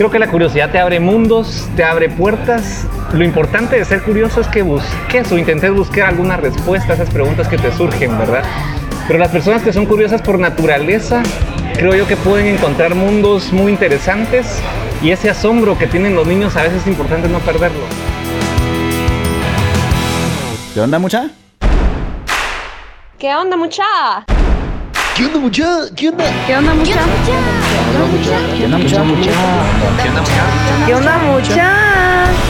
Creo que la curiosidad te abre mundos, te abre puertas. Lo importante de ser curioso es que busques o intentes buscar alguna respuesta a esas preguntas que te surgen, ¿verdad? Pero las personas que son curiosas por naturaleza, creo yo que pueden encontrar mundos muy interesantes y ese asombro que tienen los niños a veces es importante no perderlo. ¿Qué onda, mucha? ¿Qué onda, mucha? ¿Qué onda, mucha? ¿Qué onda? ¿Qué onda, mucha? ¿Qué onda, mucha? ¿Qué onda, mucha? ¿Qué onda, mucha? ¿Qué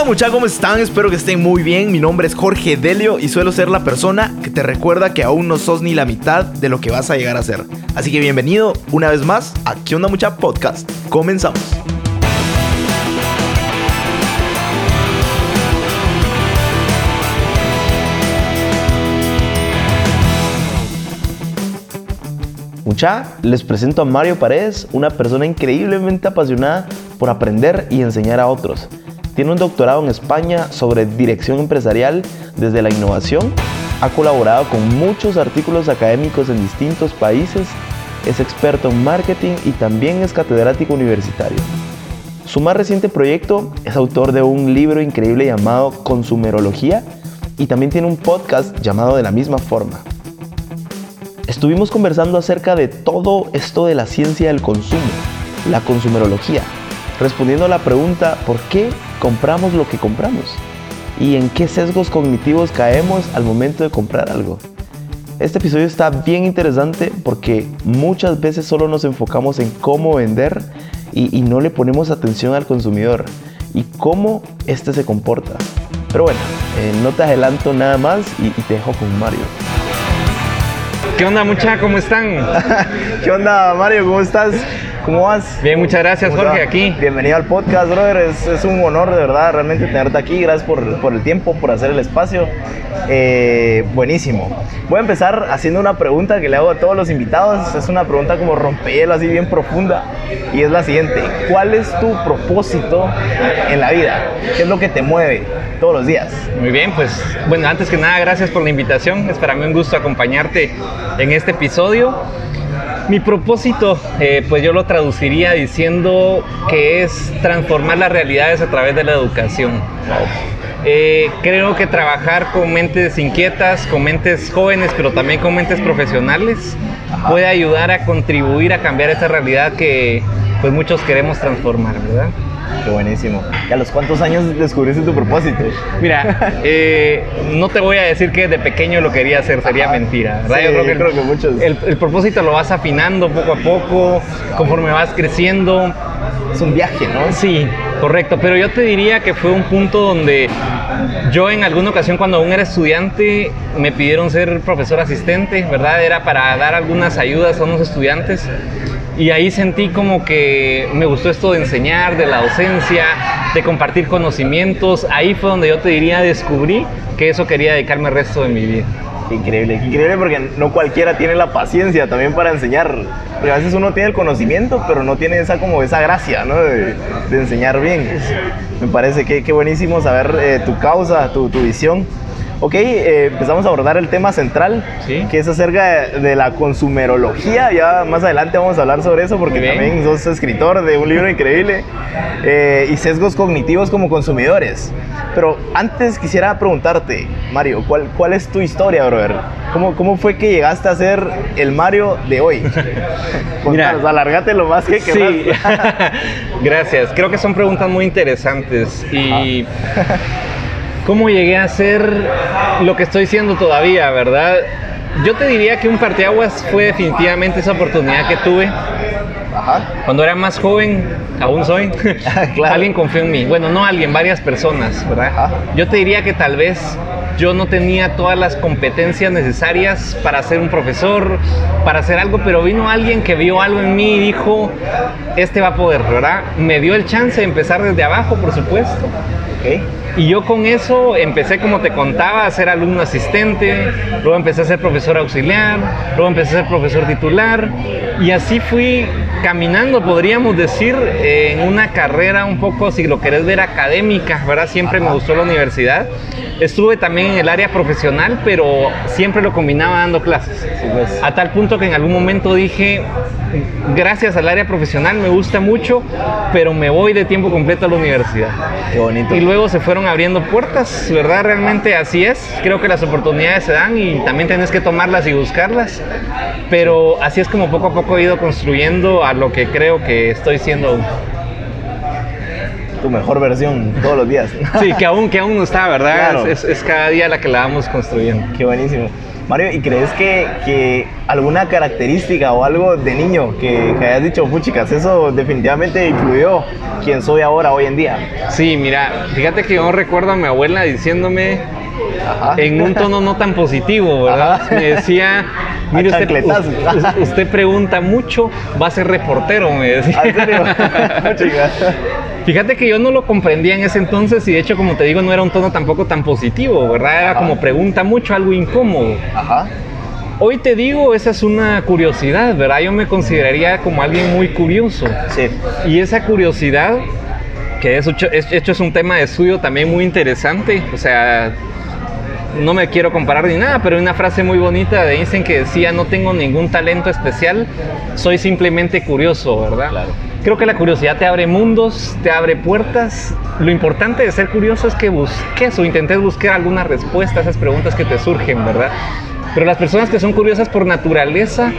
onda, mucha? ¿Cómo están? Espero que estén muy bien. Mi nombre es Jorge Delio y suelo ser la persona que te recuerda que aún no sos ni la mitad de lo que vas a llegar a ser. Así que bienvenido una vez más a ¿Qué onda, mucha? Podcast. Comenzamos. Mucha, les presento a Mario Paredes, una persona increíblemente apasionada por aprender y enseñar a otros. Tiene un doctorado en España sobre dirección empresarial desde la innovación. Ha colaborado con muchos artículos académicos en distintos países. Es experto en marketing y también es catedrático universitario. Su más reciente proyecto es autor de un libro increíble llamado Consumerología y también tiene un podcast llamado de la misma forma. Estuvimos conversando acerca de todo esto de la ciencia del consumo, la consumerología, respondiendo a la pregunta ¿por qué compramos lo que compramos? ¿Y en qué sesgos cognitivos caemos al momento de comprar algo? Este episodio está bien interesante porque muchas veces solo nos enfocamos en cómo vender y, y no le ponemos atención al consumidor y cómo éste se comporta. Pero bueno, eh, no te adelanto nada más y, y te dejo con Mario. ¿Qué onda, mucha? ¿Cómo están? ¿Qué onda, Mario? ¿Cómo estás? ¿Cómo vas? Bien, muchas gracias, ¿Cómo Jorge, va? aquí. Bienvenido al podcast, brother. Es, es un honor, de verdad, realmente tenerte aquí. Gracias por, por el tiempo, por hacer el espacio. Eh, buenísimo. Voy a empezar haciendo una pregunta que le hago a todos los invitados. Es una pregunta como rompehielo, así bien profunda. Y es la siguiente. ¿Cuál es tu propósito en la vida? ¿Qué es lo que te mueve todos los días? Muy bien, pues bueno, antes que nada, gracias por la invitación. Es para mí un gusto acompañarte en este episodio. Mi propósito, eh, pues yo lo traduciría diciendo que es transformar las realidades a través de la educación. Eh, creo que trabajar con mentes inquietas, con mentes jóvenes, pero también con mentes profesionales, puede ayudar a contribuir a cambiar esta realidad que pues muchos queremos transformar, ¿verdad? Qué buenísimo. ¿Y a los cuántos años descubriste tu propósito? Mira, eh, no te voy a decir que de pequeño lo quería hacer, sería Ajá. mentira. Sí, Yo creo que, yo creo que muchos. El, el propósito lo vas afinando poco a poco, conforme vas creciendo. Es un viaje, ¿no? Sí, correcto, pero yo te diría que fue un punto donde yo en alguna ocasión cuando aún era estudiante me pidieron ser profesor asistente, ¿verdad? Era para dar algunas ayudas a unos estudiantes. Y ahí sentí como que me gustó esto de enseñar, de la docencia, de compartir conocimientos. Ahí fue donde yo te diría, descubrí que eso quería dedicarme el resto de mi vida. Increíble, increíble porque no cualquiera tiene la paciencia también para enseñar. Porque a veces uno tiene el conocimiento, pero no tiene esa como esa gracia, ¿no? De, de enseñar bien. Me parece que, que buenísimo saber eh, tu causa, tu, tu visión. Ok, eh, empezamos a abordar el tema central, Sí. que es acerca de, de la consumerología. Ya más adelante vamos a hablar sobre eso porque también sos escritor de un libro increíble. Eh, y sesgos cognitivos como consumidores. Pero antes quisiera preguntarte, Mario, ¿cuál, cuál es tu historia, brother? ¿Cómo, ¿Cómo fue que llegaste a ser el Mario de hoy? Contanos, alárgate lo más que Sí, quieras. gracias. Creo que son preguntas muy interesantes y cómo llegué a ser lo que estoy siendo todavía, ¿verdad? Yo te diría que un parteaguas fue definitivamente esa oportunidad que tuve Ajá. cuando era más joven, aún soy. Claro. Alguien confió en mí. Bueno, no alguien, varias personas, ¿verdad? Ajá. Yo te diría que tal vez yo no tenía todas las competencias necesarias para ser un profesor, para hacer algo, pero vino alguien que vio algo en mí y dijo, este va a poder, ¿verdad? Me dio el chance de empezar desde abajo, por supuesto. Ok. Y yo con eso empecé, como te contaba, a ser alumno asistente, luego empecé a ser profesor auxiliar, luego empecé a ser profesor titular y así fui caminando, podríamos decir, en una carrera un poco, si lo querés ver, académica, ¿verdad? Siempre me gustó la universidad. Estuve también en el área profesional, pero siempre lo combinaba dando clases. pues. A tal punto que en algún momento dije, gracias al área profesional me gusta mucho, pero me voy de tiempo completo a la universidad. Qué bonito. Y luego se fueron abriendo puertas, ¿verdad? Realmente así es. Creo que las oportunidades se dan y también tienes que tomarlas y buscarlas. Pero así es como poco a poco he ido construyendo a lo que creo que estoy siendo. Tu mejor versión todos los días. Sí, que aún, que aún no está, ¿verdad? Claro. Es, es cada día la que la vamos construyendo. Qué buenísimo. Mario, ¿y crees que, que alguna característica o algo de niño que, que hayas dicho, puchicas, eso definitivamente influyó quien soy ahora, hoy en día? Sí, mira, fíjate que yo recuerdo a mi abuela diciéndome Ajá. en un tono no tan positivo, ¿verdad? Ajá. Me decía, mire usted, usted, pregunta mucho, va a ser reportero, me decía. ¿Ah, ¿En serio? Puchica. Fíjate que yo no lo comprendía en ese entonces y de hecho, como te digo, no era un tono tampoco tan positivo, ¿verdad? Era Ajá. como pregunta mucho, algo incómodo. Ajá. Hoy te digo, esa es una curiosidad, ¿verdad? Yo me consideraría como alguien muy curioso. Sí. Y esa curiosidad, que es, hecho es un tema de estudio también muy interesante, o sea, no me quiero comparar ni nada, pero hay una frase muy bonita de Einstein que decía, no tengo ningún talento especial, soy simplemente curioso, ¿verdad? Claro. Creo que la curiosidad te abre mundos, te abre puertas. Lo importante de ser curioso es que busques o intentes buscar alguna respuesta a esas preguntas que te surgen, ¿verdad? Pero las personas que son curiosas por naturaleza,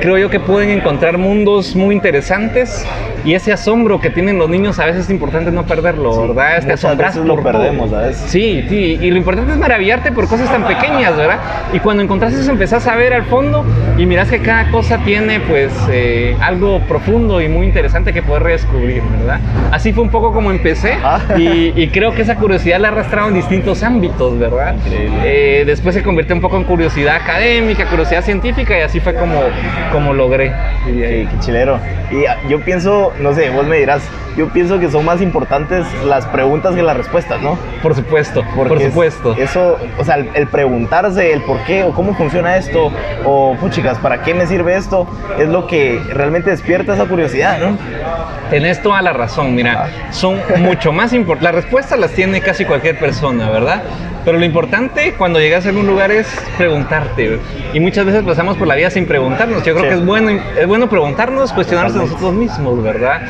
creo yo que pueden encontrar mundos muy interesantes y ese asombro que tienen los niños a veces es importante no perderlo, Sí, ¿verdad? Te muchas asombras lo por todo. perdemos, a veces. Sí, sí, y lo importante es maravillarte por cosas tan pequeñas, ¿verdad? Y cuando encontrás eso empezás a ver al fondo y mirás que cada cosa tiene pues eh, algo profundo y muy interesante que poder redescubrir, ¿verdad? Así fue un poco como empecé Ah. y, y creo que esa curiosidad la he arrastrado en distintos ámbitos, ¿verdad? Increíble. Eh, después se convirtió un poco en curiosidad académica, curiosidad científica y así fue como, como logré. Qué, qué chilero. Y ah, yo pienso, no sé, vos me dirás, yo pienso que son más importantes las preguntas que las respuestas, ¿no? Por supuesto, por es- supuesto. Eso, o sea, el, el preguntarse el por qué o cómo funciona esto, o puchicas, ¿para qué me sirve esto? Es lo que realmente despierta esa curiosidad, ¿no? Tenés toda la razón, mira, son mucho más importantes. Las respuestas las tiene casi cualquier persona, ¿verdad? Pero lo importante cuando llegas a algún lugar es preguntarte. Y muchas veces pasamos por la vida sin preguntarnos. Yo creo Sí. que es bueno, es bueno preguntarnos, cuestionarnos a nosotros mismos, ¿verdad?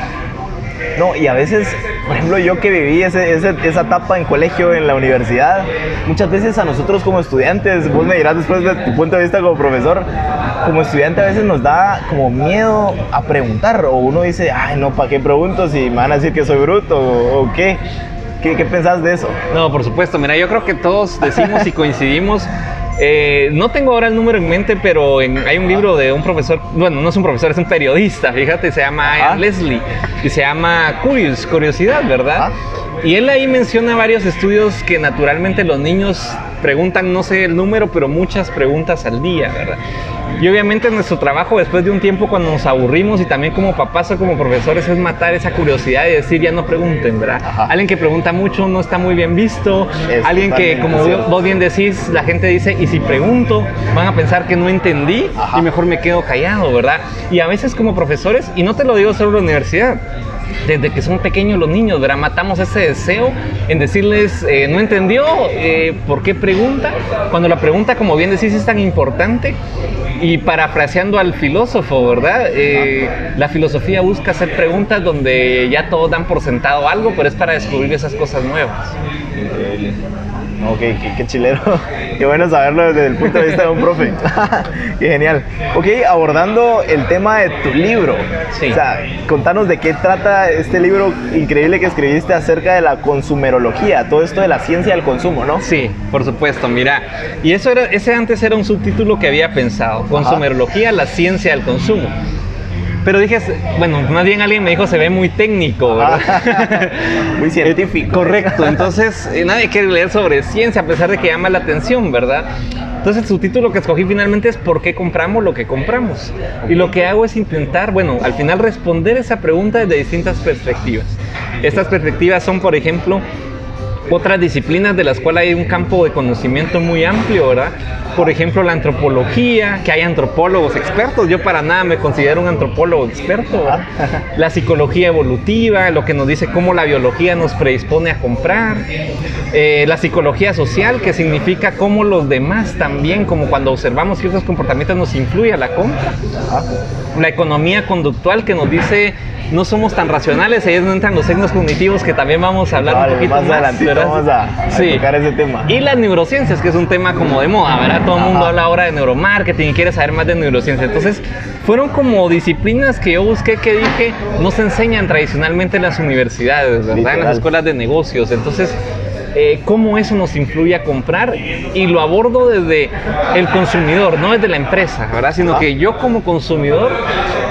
No, y a veces, por ejemplo, yo que viví ese- ese- esa etapa en colegio, en la universidad, muchas veces a nosotros como estudiantes, vos me dirás después de tu punto de vista como profesor, como estudiante a veces nos da como miedo a preguntar, o uno dice, ay, no, ¿para qué pregunto si me van a decir que soy bruto o, o qué? Qué? ¿Qué pensás de eso? No, por supuesto. Mira, yo creo que todos decimos y coincidimos. Eh, no tengo ahora el número en mente, pero en- hay un libro de un profesor, bueno, no es un profesor, es un periodista, fíjate, se llama. Leslie y se llama Curious, Curiosidad, ¿verdad? Ah. Y él ahí menciona varios estudios que naturalmente los niños preguntan, no sé el número, pero muchas preguntas al día, ¿verdad? Y obviamente nuestro trabajo después de un tiempo cuando nos aburrimos y también como papás o como profesores es matar esa curiosidad y decir ya no pregunten, ¿verdad? Ajá. Alguien que pregunta mucho no está muy bien visto, Es alguien que como vos bien decís, la gente dice, y si pregunto, van a pensar que no entendí Ajá. y mejor me quedo callado, ¿verdad? Y a veces como profesores, y no te lo digo solo en la universidad, desde que son pequeños los niños, ¿verdad? Matamos ese deseo en decirles, eh, no entendió, eh, ¿por qué pregunta? Cuando la pregunta, como bien decís, es tan importante. Y parafraseando al filósofo, ¿verdad? Eh, la filosofía busca hacer preguntas donde ya todos dan por sentado algo, pero es para descubrir esas cosas nuevas. Ok, qué, qué chilero. Qué bueno saberlo desde el punto de vista de un profe. qué genial. Ok, abordando el tema de tu libro. Sí. O sea, contanos de qué trata este libro increíble que escribiste acerca de la consumerología, todo esto de la ciencia del consumo, ¿no? Sí, por supuesto, mira. Y eso era, ese antes era un subtítulo que había pensado, consumerología, la ciencia del consumo. Pero dije, bueno, más bien alguien me dijo, se ve muy técnico, ¿verdad? Muy científico. Correcto, entonces eh, nadie quiere leer sobre ciencia a pesar de que llama la atención, ¿verdad? Entonces el subtítulo que escogí finalmente es ¿por qué compramos lo que compramos? Y lo que hago es intentar, bueno, al final responder esa pregunta desde distintas perspectivas. Estas perspectivas son, por ejemplo, otras disciplinas de las cuales hay un campo de conocimiento muy amplio, ¿verdad? Por ejemplo, la antropología, que hay antropólogos expertos. Yo para nada me considero un antropólogo experto. ¿verdad? La psicología evolutiva, lo que nos dice cómo la biología nos predispone a comprar. Eh, la psicología social, que significa cómo los demás también, como cuando observamos ciertos comportamientos, nos influye a la compra. La economía conductual, que nos dice no somos tan racionales, ahí es donde entran los signos cognitivos que también vamos a hablar Vale, un poquito más más. vamos a, a Sí. tocar ese tema. Y las neurociencias, que es un tema como de moda, ¿verdad? Todo el mundo habla ahora de neuromarketing y quiere saber más de neurociencia. Entonces, fueron como disciplinas que yo busqué que dije no se enseñan tradicionalmente en las universidades, ¿verdad? En las escuelas de negocios. Entonces, eh, cómo eso nos influye a comprar y lo abordo desde el consumidor, no desde la empresa, ¿verdad? Sino que yo como consumidor,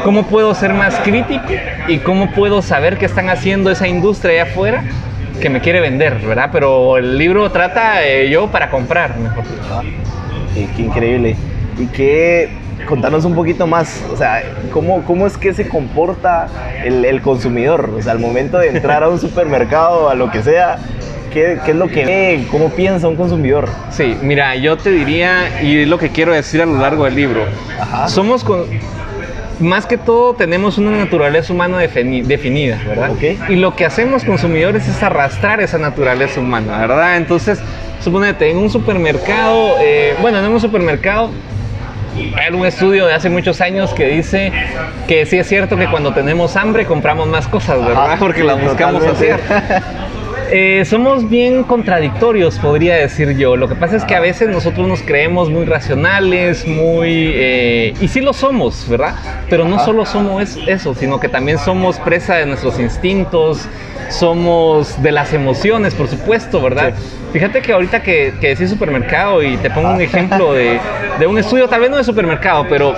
¿cómo puedo ser más crítico y cómo puedo saber qué están haciendo esa industria allá afuera? que me quiere vender, ¿verdad? Pero el libro trata eh, yo para comprar, mejor dicho. Qué, qué increíble. Y que contanos un poquito más, o sea, ¿cómo, cómo es que se comporta el, el consumidor? O sea, al momento de entrar a un supermercado, a lo que sea, ¿qué, qué es lo que ve? ¿Cómo piensa un consumidor? Sí, mira, yo te diría, y es lo que quiero decir a lo largo del libro, Ajá. somos con... Más que todo tenemos una naturaleza humana defini- definida, ¿verdad? Ok. Y lo que hacemos consumidores es arrastrar esa naturaleza humana, ¿verdad? Entonces, suponete, en un supermercado, eh, bueno, en un supermercado hay un estudio de hace muchos años que dice que sí es cierto que cuando tenemos hambre compramos más cosas, ¿verdad? Porque las buscamos hacer. Eh, somos bien contradictorios, podría decir yo. Lo que pasa es que a veces nosotros nos creemos muy racionales, muy... eh, y sí lo somos, ¿verdad? Pero no solo somos es- eso, sino que también somos presa de nuestros instintos, somos de las emociones, por supuesto, ¿verdad? Fíjate que ahorita que, que decís supermercado y te pongo un ejemplo de, de un estudio, tal vez no de supermercado, pero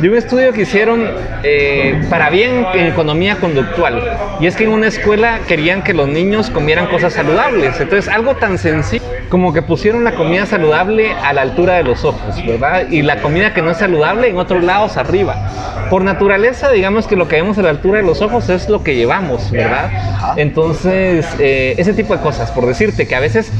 de un estudio que hicieron eh, para bien en economía conductual. Y es que en una escuela querían que los niños comieran cosas saludables. Entonces, algo tan sencillo como que pusieron la comida saludable a la altura de los ojos, ¿verdad? Y la comida que no es saludable en otros lados arriba. Por naturaleza, digamos que lo que vemos a la altura de los ojos es lo que llevamos, ¿verdad? Entonces, eh, ese tipo de cosas, por decirte que a veces,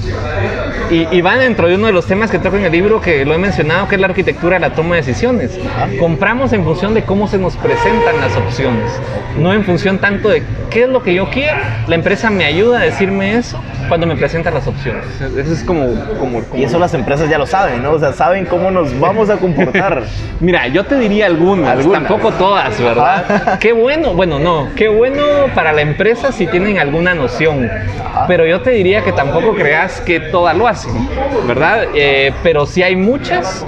y, y van dentro de uno de los temas que toco en el libro, que lo he mencionado, que es la arquitectura de la toma de decisiones. Compramos en función de cómo se nos presentan las opciones, no en función tanto de qué es lo que yo quiero. La empresa me ayuda a decirme eso cuando me presentan las opciones. Eso es como... como, como- Y eso las empresas ya lo saben, ¿no? O sea, saben cómo nos vamos a comportar. Mira, yo te diría algunas, Algunas. tampoco todas, ¿verdad? Ajá. Qué bueno, bueno, no, qué bueno para la empresa si tienen alguna noción, Ajá. pero yo te diría que tampoco creas que todas lo hacen, ¿verdad? Eh, pero sí hay muchas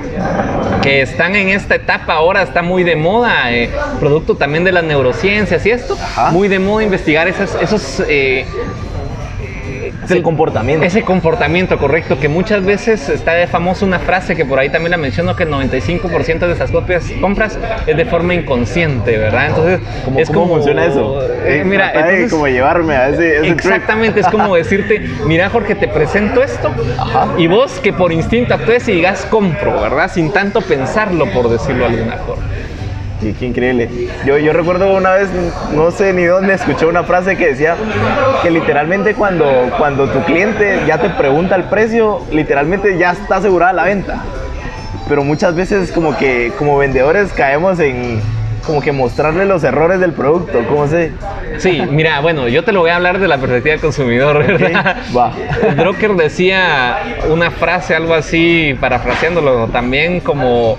que están en esta etapa ahora, está muy de moda, eh, producto también de las neurociencias y esto, Ajá. muy de moda investigar esas, esos... eh, Ese comportamiento. ese comportamiento correcto, que muchas veces está de famosa una frase que por ahí también la menciono, que el 95% de esas copias, compras es de forma inconsciente, ¿verdad? Entonces, ¿Cómo, es cómo como, funciona eso? Eh, Eh, mira, entonces, como llevarme a ese, ese trip. exactamente, es como decirte, mira Jorge, te presento esto, Ajá. y vos que por instinto actúes y digas compro, ¿verdad? Sin tanto pensarlo, por decirlo de alguna forma. Sí, qué increíble. Yo, yo recuerdo una vez, no sé ni dónde, escuché una frase que decía que literalmente cuando, cuando tu cliente ya te pregunta el precio, literalmente ya está asegurada la venta. Pero muchas veces como que como vendedores caemos en como que mostrarle los errores del producto, ¿cómo se? Sí, mira, bueno, yo te lo voy a hablar de la perspectiva del consumidor, ¿verdad? va. Drucker decía una frase, algo así, parafraseándolo también, como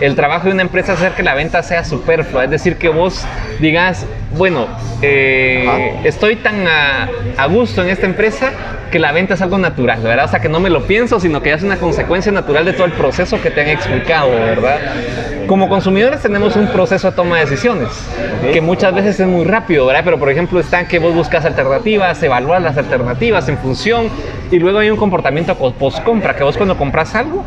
el trabajo de una empresa es hacer que la venta sea superflua, es decir, que vos digas, bueno, eh, estoy tan a, a gusto en esta empresa que la venta es algo natural, ¿verdad? O sea, que no me lo pienso, sino que ya es una consecuencia natural de todo el proceso que te han explicado, ¿verdad? Como consumidores tenemos un proceso de toma de decisiones, que muchas veces es muy rápido, ¿verdad? Pero por ejemplo está que vos buscas alternativas, evaluas las alternativas en función y luego hay un comportamiento post compra, que vos cuando compras algo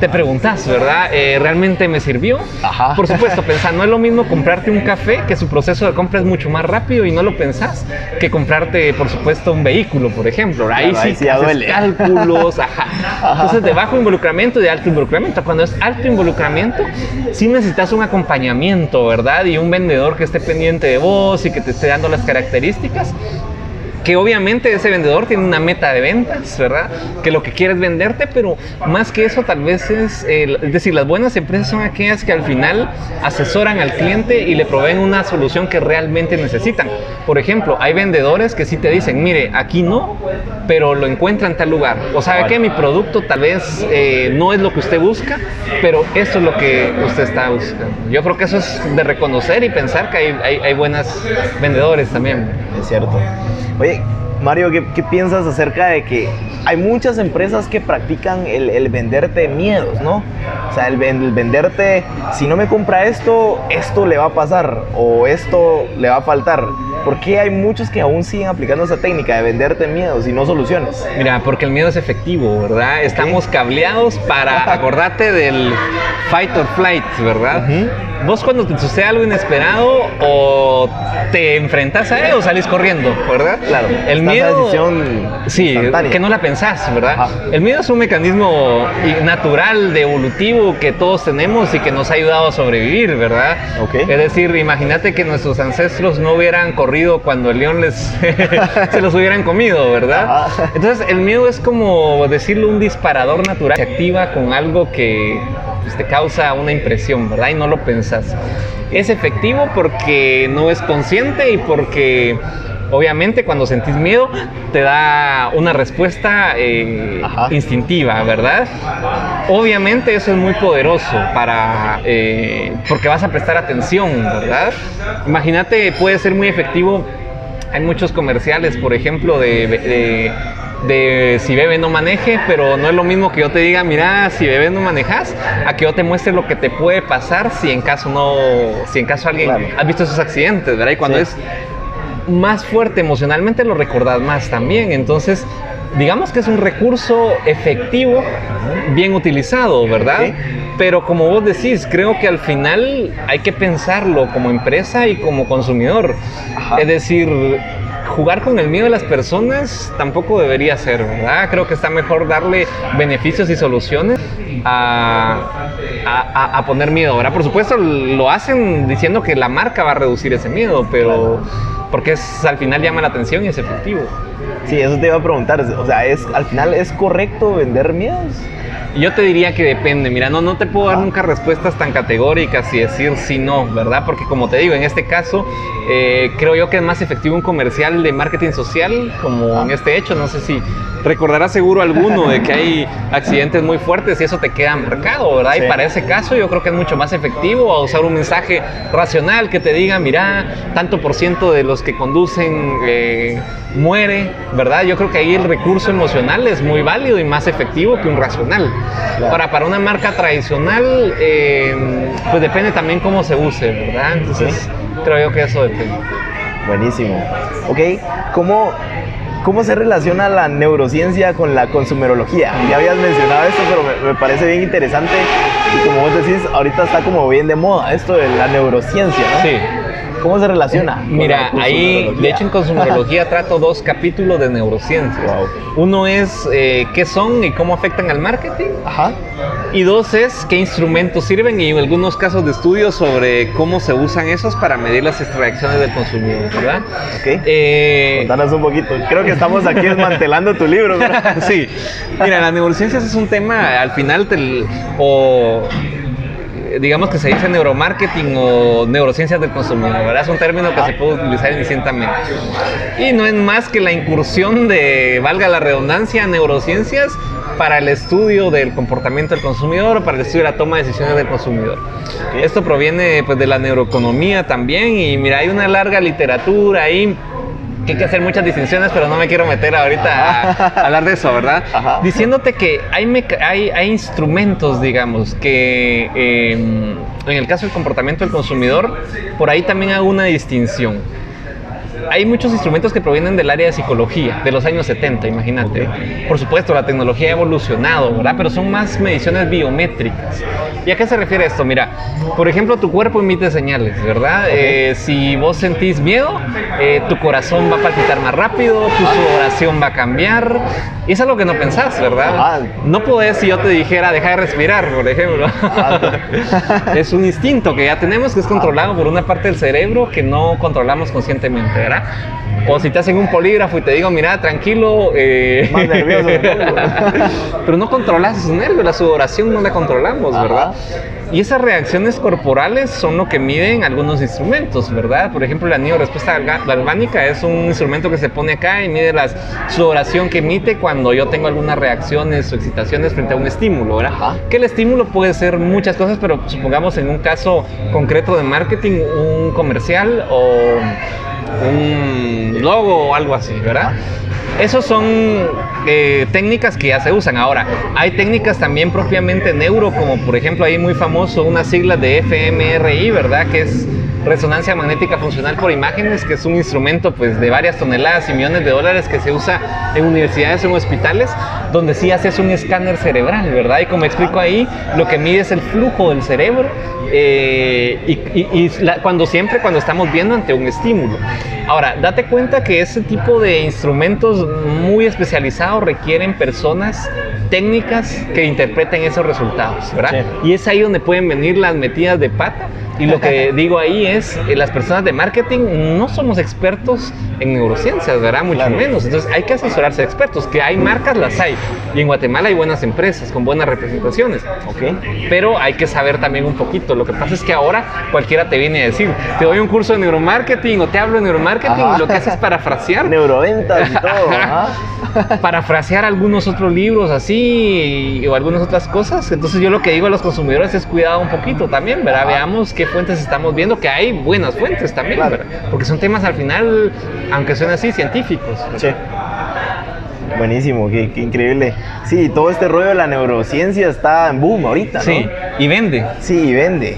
te preguntas, ¿verdad? Eh, ¿Realmente me sirvió? Ajá. Por supuesto, pensar, no es lo mismo comprarte un café, que su proceso de compra es mucho más rápido y no lo pensás, que comprarte, por supuesto, un vehículo, por ejemplo. Ahí Claro, sí, ahí sí duele. cálculos, ajá. Entonces, de bajo involucramiento y de alto involucramiento. Cuando es alto involucramiento, sí necesitas un acompañamiento, ¿verdad? Y un vendedor que esté pendiente de vos y que te esté dando las características que obviamente ese vendedor tiene una meta de ventas, ¿verdad? Que lo que quiere es venderte, pero más que eso tal vez es, es decir, las buenas empresas son aquellas que al final asesoran al cliente y le proveen una solución que realmente necesitan. Por ejemplo, hay vendedores que sí te dicen, mire, aquí no, pero lo encuentra en tal lugar. O sabe que mi producto tal vez eh, no es lo que usted busca, pero esto es lo que usted está buscando. Yo creo que eso es de reconocer y pensar que hay, hay, hay buenas vendedores también. Es cierto. Oye, Mario, ¿qué, piensas acerca de que hay muchas empresas que practican el, venderte miedos, ¿no? O sea, el venderte, si no me compra esto, esto le va a pasar o esto le va a faltar. ¿Por qué hay muchos que aún siguen aplicando esa técnica de venderte miedos y no soluciones? Mira, porque el miedo es efectivo, ¿verdad? Estamos cableados para acordarte del fight or flight, ¿verdad? Vos cuando te sucede algo inesperado o te enfrentas a él o salís corriendo, ¿verdad? Claro, El miedo decisión sí, que no la pensás, ¿verdad? Ajá. El miedo es un mecanismo natural, de evolutivo que todos tenemos y que nos ha ayudado a sobrevivir, ¿verdad? Ok. Es decir, imagínate que nuestros ancestros no hubieran corrido cuando el león les se los hubieran comido, ¿verdad? Entonces, el miedo es como decirlo un disparador natural que activa con algo que pues, te causa una impresión, ¿verdad? Y no lo pensás. Es efectivo porque no es consciente y porque obviamente cuando sentís miedo te da una respuesta eh, instintiva, ¿verdad? Obviamente eso es muy poderoso para eh, porque vas a prestar atención, ¿verdad? Imagínate, puede ser muy efectivo. Hay muchos comerciales, por ejemplo, de, de- de si bebe no maneje, pero no es lo mismo que yo te diga, mira, si bebes no manejas, a que yo te muestre lo que te puede pasar si en caso no, si en caso alguien Claro. has visto esos accidentes, ¿verdad? Y cuando Sí. es más fuerte emocionalmente lo recordás más también. Entonces, digamos que es un recurso efectivo, bien utilizado, ¿verdad? Ok. Pero como vos decís, creo que al final hay que pensarlo como empresa y como consumidor. Ajá. Es decir, jugar con el miedo de las personas tampoco debería ser, ¿verdad? Creo que está mejor darle beneficios y soluciones a, a- a- a poner miedo. Ahora, por supuesto, lo hacen diciendo que la marca va a reducir ese miedo, pero porque es, al final llama la atención y es efectivo. Sí, eso te iba a preguntar. O sea, es, al final, ¿es correcto vender miedos? Yo te diría que depende, mira, no, no te puedo dar nunca respuestas tan categóricas y decir sí, no, ¿verdad? Porque como te digo, en este caso, eh, creo yo que es más efectivo un comercial de marketing social, como en este hecho, no sé si recordarás seguro alguno de que hay accidentes muy fuertes y eso te queda marcado, ¿verdad? Sí. Y para ese caso yo creo que es mucho más efectivo usar un mensaje racional que te diga, mira, tanto por ciento de los que conducen eh, muere, ¿verdad? Yo creo que ahí el recurso emocional es muy válido y más efectivo que un racional. Claro. Ahora, para una marca tradicional, eh, pues depende también cómo se use, ¿verdad? Entonces, creo yo que eso depende. Buenísimo. Ok, ¿cómo, cómo se relaciona la neurociencia con la consumerología? Ya habías mencionado esto, pero me, me parece bien interesante. Y como vos decís, ahorita está como bien de moda esto de la neurociencia, ¿no? Sí. ¿Cómo se relaciona? con Mira, ahí, de hecho, en consumerología trato dos capítulos de neurociencias. Wow. Uno es eh, qué son y cómo afectan al marketing. Ajá. Y dos es qué instrumentos sirven y en algunos casos de estudio sobre cómo se usan esos para medir las reacciones del consumidor, ¿verdad? Ok. Eh, Contanos un poquito. Creo que estamos aquí desmantelando tu libro. sí. Mira, las neurociencias es un tema, al final, te- o eh, digamos que se dice neuromarketing o neurociencias del consumidor, ¿verdad? Es un término que se puede utilizar indistintamente. Y no es más que la incursión de, valga la redundancia, neurociencias para el estudio del comportamiento del consumidor o para el estudio de la toma de decisiones del consumidor. Esto proviene pues, de la neuroeconomía también y mira, hay una larga literatura ahí que hay que hacer muchas distinciones, pero no me quiero meter ahorita a, a hablar de eso, ¿verdad? Ajá. Diciéndote que hay, hay, hay instrumentos, digamos, que eh, en el caso del comportamiento del consumidor, por ahí también hago una distinción. Hay muchos instrumentos que provienen del área de psicología, de los años 70, imagínate. Por supuesto, la tecnología ha evolucionado, ¿verdad? Pero son más mediciones biométricas. ¿Y a qué se refiere esto? Mira, por ejemplo, tu cuerpo emite señales, ¿verdad? Eh, si vos sentís miedo, eh, tu corazón va a palpitar más rápido, tu sudoración va a cambiar. Y es algo que no pensás, ¿verdad? Ajá. No podés si yo te dijera deja de respirar, por ejemplo. es un instinto que ya tenemos que es controlado por una parte del cerebro que no controlamos conscientemente, ¿verdad? ¿Verdad? O si te hacen un polígrafo y te digo, mira, tranquilo. eh, Más nervioso. Pero no controlas esos nervios, la sudoración no la controlamos, ¿verdad? Y esas reacciones corporales son lo que miden algunos instrumentos, ¿verdad? Por ejemplo, la respuesta galvánica es un instrumento que se pone acá y mide la sudoración que emite cuando yo tengo algunas reacciones o excitaciones frente a un estímulo, ¿verdad? Ajá. Que el estímulo puede ser muchas cosas, pero supongamos en un caso concreto de marketing, un comercial o un logo o algo así, ¿verdad? Esos son eh, técnicas que ya se usan. Ahora, hay técnicas también propiamente neuro, como por ejemplo ahí muy famoso una sigla de fMRI, ¿verdad? Que es resonancia magnética funcional por imágenes, que es un instrumento pues de varias toneladas y millones de dólares que se usa en universidades o en hospitales, donde sí haces un escáner cerebral, ¿verdad? Y como explico ahí, lo que mide es el flujo del cerebro eh, y, y- y la- cuando siempre cuando estamos viendo ante un estímulo. Ahora, date cuenta que ese tipo de instrumentos muy especializados requieren personas técnicas que interpreten esos resultados, ¿verdad? Y es ahí donde pueden venir las metidas de pata. Y lo que digo ahí es, eh, las personas de marketing no somos expertos en neurociencias, ¿verdad? Mucho Claro. menos. Entonces hay que asesorarse de expertos, que hay marcas, las hay. Y en Guatemala hay buenas empresas con buenas representaciones. Ok. Pero hay que saber también un poquito. Lo que pasa es que ahora cualquiera te viene a decir, te doy un curso de neuromarketing o te hablo de neuromarketing Ajá. y lo que haces es parafrasear. Neuroventas y todo. Ajá. ajá. parafrasear algunos otros libros así y- o algunas otras cosas. Entonces yo lo que digo a los consumidores es cuidado un poquito también, ¿verdad? Veamos qué fuentes estamos viendo, que hay buenas fuentes también, Claro. ¿verdad? Porque son temas al final, aunque suenen así, científicos. Sí. Buenísimo, qué, qué increíble. Sí, todo este rollo de la neurociencia está en boom ahorita, ¿no? Sí, y vende. Sí, vende.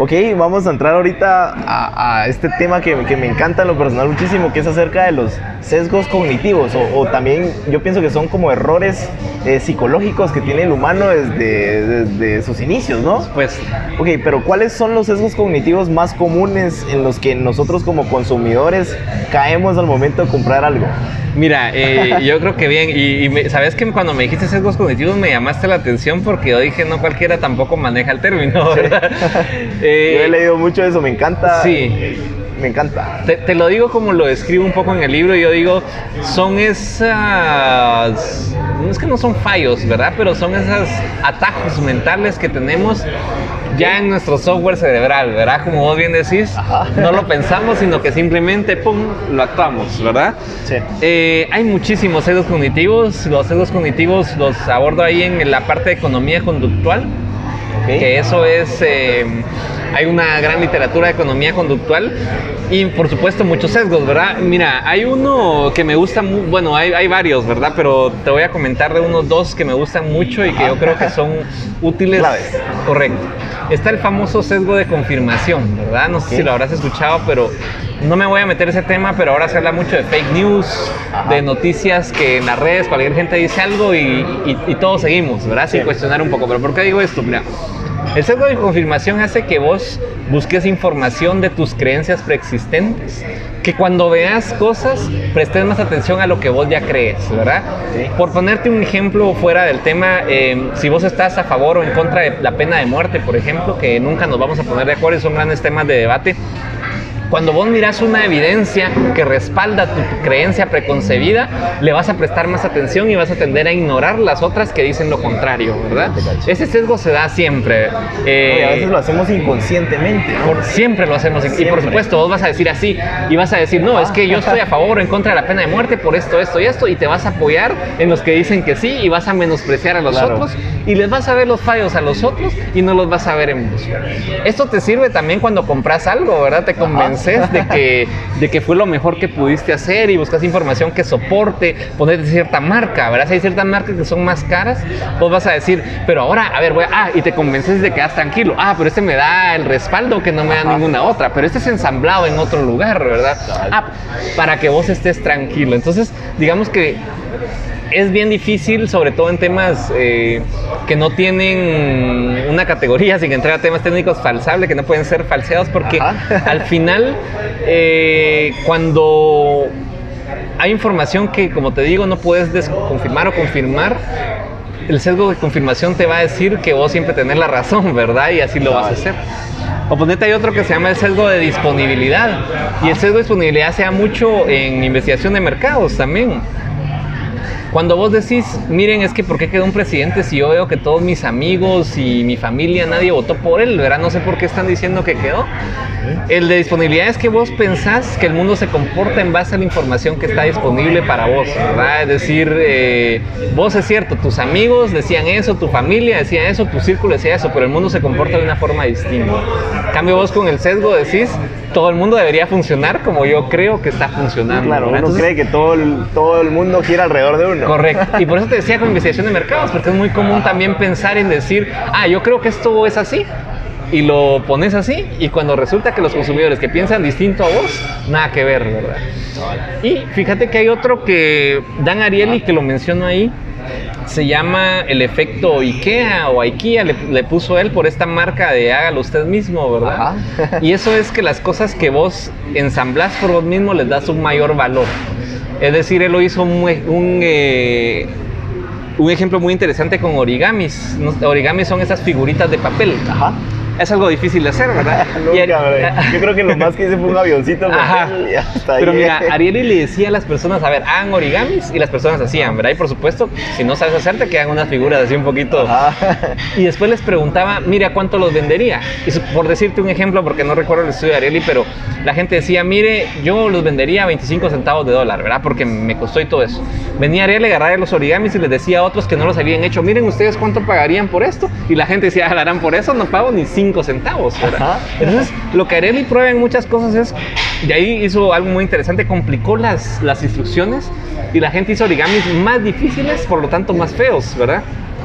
Ok, vamos a entrar ahorita a, a este tema que, que me encanta en lo personal muchísimo, que es acerca de los sesgos cognitivos, o, o también yo pienso que son como errores eh, psicológicos que tiene el humano desde, desde sus inicios, ¿no? Pues Ok, pero ¿cuáles son los sesgos cognitivos más comunes en los que nosotros como consumidores caemos al momento de comprar algo? Mira, eh, yo creo que bien, y, y me- sabes que cuando me dijiste sesgos cognitivos me llamaste la atención porque yo dije no cualquiera tampoco maneja el término, ¿verdad? Eh, Yo he leído mucho de eso, me encanta. Sí. Me encanta. Te, te lo digo como lo describo un poco en el libro, yo digo, son esas, no es que no son fallos, ¿verdad? Pero son esos atajos mentales que tenemos ya en nuestro software cerebral, ¿verdad? Como vos bien decís, no lo pensamos, sino que simplemente, ¡pum!, lo actuamos, ¿verdad? Sí. Eh, hay muchísimos sesgos cognitivos, los sesgos cognitivos los abordo ahí en la parte de economía conductual, Ok. que eso es, eh, hay una gran literatura de economía conductual y por supuesto muchos sesgos, ¿verdad? Mira, hay uno que me gusta, mu- bueno, hay, hay varios, ¿verdad? Pero te voy a comentar de unos dos que me gustan mucho y que yo creo que son útiles. Claves. Correcto. Está el famoso sesgo de confirmación, ¿verdad? No sé si lo habrás escuchado, pero no me voy a meter ese tema, pero ahora se habla mucho de fake news, Ajá. de noticias que en las redes cualquier gente dice algo y, y- y todos seguimos, ¿verdad? Sin Sí. cuestionar un poco. Pero ¿por qué digo esto? Mira, el sesgo de confirmación hace que vos busques información de tus creencias preexistentes, que cuando veas cosas prestes más atención a lo que vos ya crees, ¿verdad? Sí. Por ponerte un ejemplo fuera del tema, eh, si vos estás a favor o en contra de la pena de muerte, por ejemplo, que nunca nos vamos a poner de acuerdo y son grandes temas de debate, cuando vos miras una evidencia que respalda tu creencia preconcebida, le vas a prestar más atención y vas a tender a ignorar las otras que dicen lo contrario, ¿verdad? Ese sesgo se da siempre. eh, Oye, a veces lo hacemos inconscientemente, ¿no? por- siempre lo hacemos. Y por Siempre. supuesto, vos vas a decir así y vas a decir, no, es que yo estoy a favor o en contra de la pena de muerte por esto, esto y esto. Y te vas a apoyar en los que dicen que sí y vas a menospreciar a los Claro. otros y les vas a ver los fallos a los otros y no los vas a ver en vos. Esto te sirve también cuando compras algo, ¿verdad? Te convences de que, de que fue lo mejor que pudiste hacer y buscas información que soporte, ponerte cierta marca, ¿verdad? Si hay ciertas marcas que son más caras, vos vas a decir, pero ahora, a ver, voy a, ah, y te convences de que quedas tranquilo. Ah, pero este me da el respaldo que no me da ninguna otra, pero este es ensamblado en otro lugar, ¿verdad? Ah, para que vos estés tranquilo. Entonces, digamos que es bien difícil, sobre todo en temas eh, que no tienen una categoría, sin entrar a temas técnicos falsables, que no pueden ser falseados, porque al final, eh, cuando hay información que, como te digo, no puedes desconfirmar o confirmar, el sesgo de confirmación te va a decir que vos siempre tenés la razón, ¿verdad? Y así lo vas a hacer. Oponente hay otro que se llama el sesgo de disponibilidad. Y el sesgo de disponibilidad se da mucho en investigación de mercados también. Cuando vos decís, miren, es que ¿por qué quedó un presidente si yo veo que todos mis amigos y mi familia, nadie votó por él, ¿verdad? No sé por qué están diciendo que quedó. El de disponibilidad es que vos pensás que el mundo se comporta en base a la información que está disponible para vos, ¿verdad? Es decir, eh, vos es cierto, tus amigos decían eso, tu familia decía eso, tu círculo decía eso, pero el mundo se comporta de una forma distinta. En cambio vos con el sesgo decís, todo el mundo debería funcionar como yo creo que está funcionando. Claro, ¿verdad? uno Entonces, cree que todo el, todo el mundo gira alrededor de uno. Correcto. Y por eso te decía con investigación de mercados, porque es muy común también pensar en decir, ah, yo creo que esto es así. Y lo pones así, y cuando resulta que los consumidores que piensan distinto a vos, nada que ver, ¿verdad? Y fíjate que hay otro que Dan Ariely, que lo menciono ahí, se llama el efecto IKEA o IKEA, le, le puso él por esta marca de hágalo usted mismo, ¿verdad? Ajá. Y eso es que las cosas que vos ensamblás por vos mismo les das un mayor valor. Es decir, él lo hizo un, un, eh, un ejemplo muy interesante con origamis. Origamis son esas figuritas de papel. Ajá. Es algo difícil de hacer, ¿verdad? Nunca, hombre. Yo creo que lo más que hice fue un avioncito. Ajá. hasta ahí. Pero mira, Ariely le decía a las personas, a ver, hagan origamis y las personas hacían, ¿verdad? Y por supuesto, si no sabes hacer, te quedan unas figuras así un poquito. Ajá. Y después les preguntaba, mira, ¿cuánto los vendería? Y por decirte un ejemplo, porque no recuerdo el estudio de Ariely, pero la gente decía, mire, yo los vendería a 25 centavos de dólar, ¿verdad? Porque me costó y todo eso. Venía Ariely a agarrar los origamis y les decía a otros que no los habían hecho, miren ustedes cuánto pagarían por esto. Y la gente decía, ¿harán por eso? No pago ni 5 centavos, ¿verdad? Ajá. Entonces, lo que Ariely prueba en muchas cosas es, y ahí hizo algo muy interesante, complicó las, las instrucciones y la gente hizo origamis más difíciles, por lo tanto más feos, ¿verdad?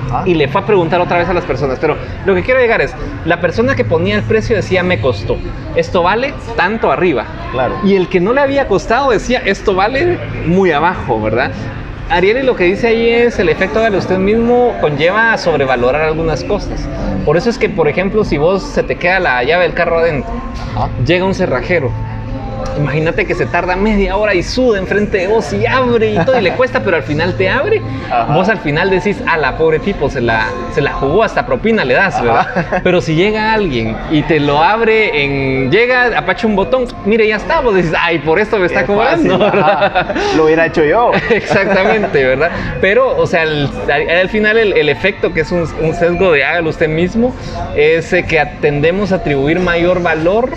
Ajá. Y le fue a preguntar otra vez a las personas, pero lo que quiero llegar es, la persona que ponía el precio decía, me costó, esto vale tanto arriba. Claro. Y el que no le había costado decía, esto vale muy abajo, ¿verdad? Ariel lo que dice ahí es el efecto de usted mismo conlleva a sobrevalorar algunas cosas. Por eso es que, por ejemplo, si vos se te queda la llave del carro adentro, Ajá. llega un cerrajero. Imagínate que se tarda media hora y suda enfrente de vos y abre y todo y le cuesta, pero al final te abre. Ajá. Vos al final decís, a la pobre tipo, se la, se la jugó, hasta propina le das, ¿verdad? Pero si llega alguien y te lo abre en. Llega, apacha un botón, mire, ya está, vos decís, ay, por esto me está Qué cobrando. Lo hubiera hecho yo. Exactamente, ¿verdad? Pero, o sea, al, al final el, el efecto que es un, un sesgo de hágalo usted mismo es eh, que tendemos a atribuir mayor valor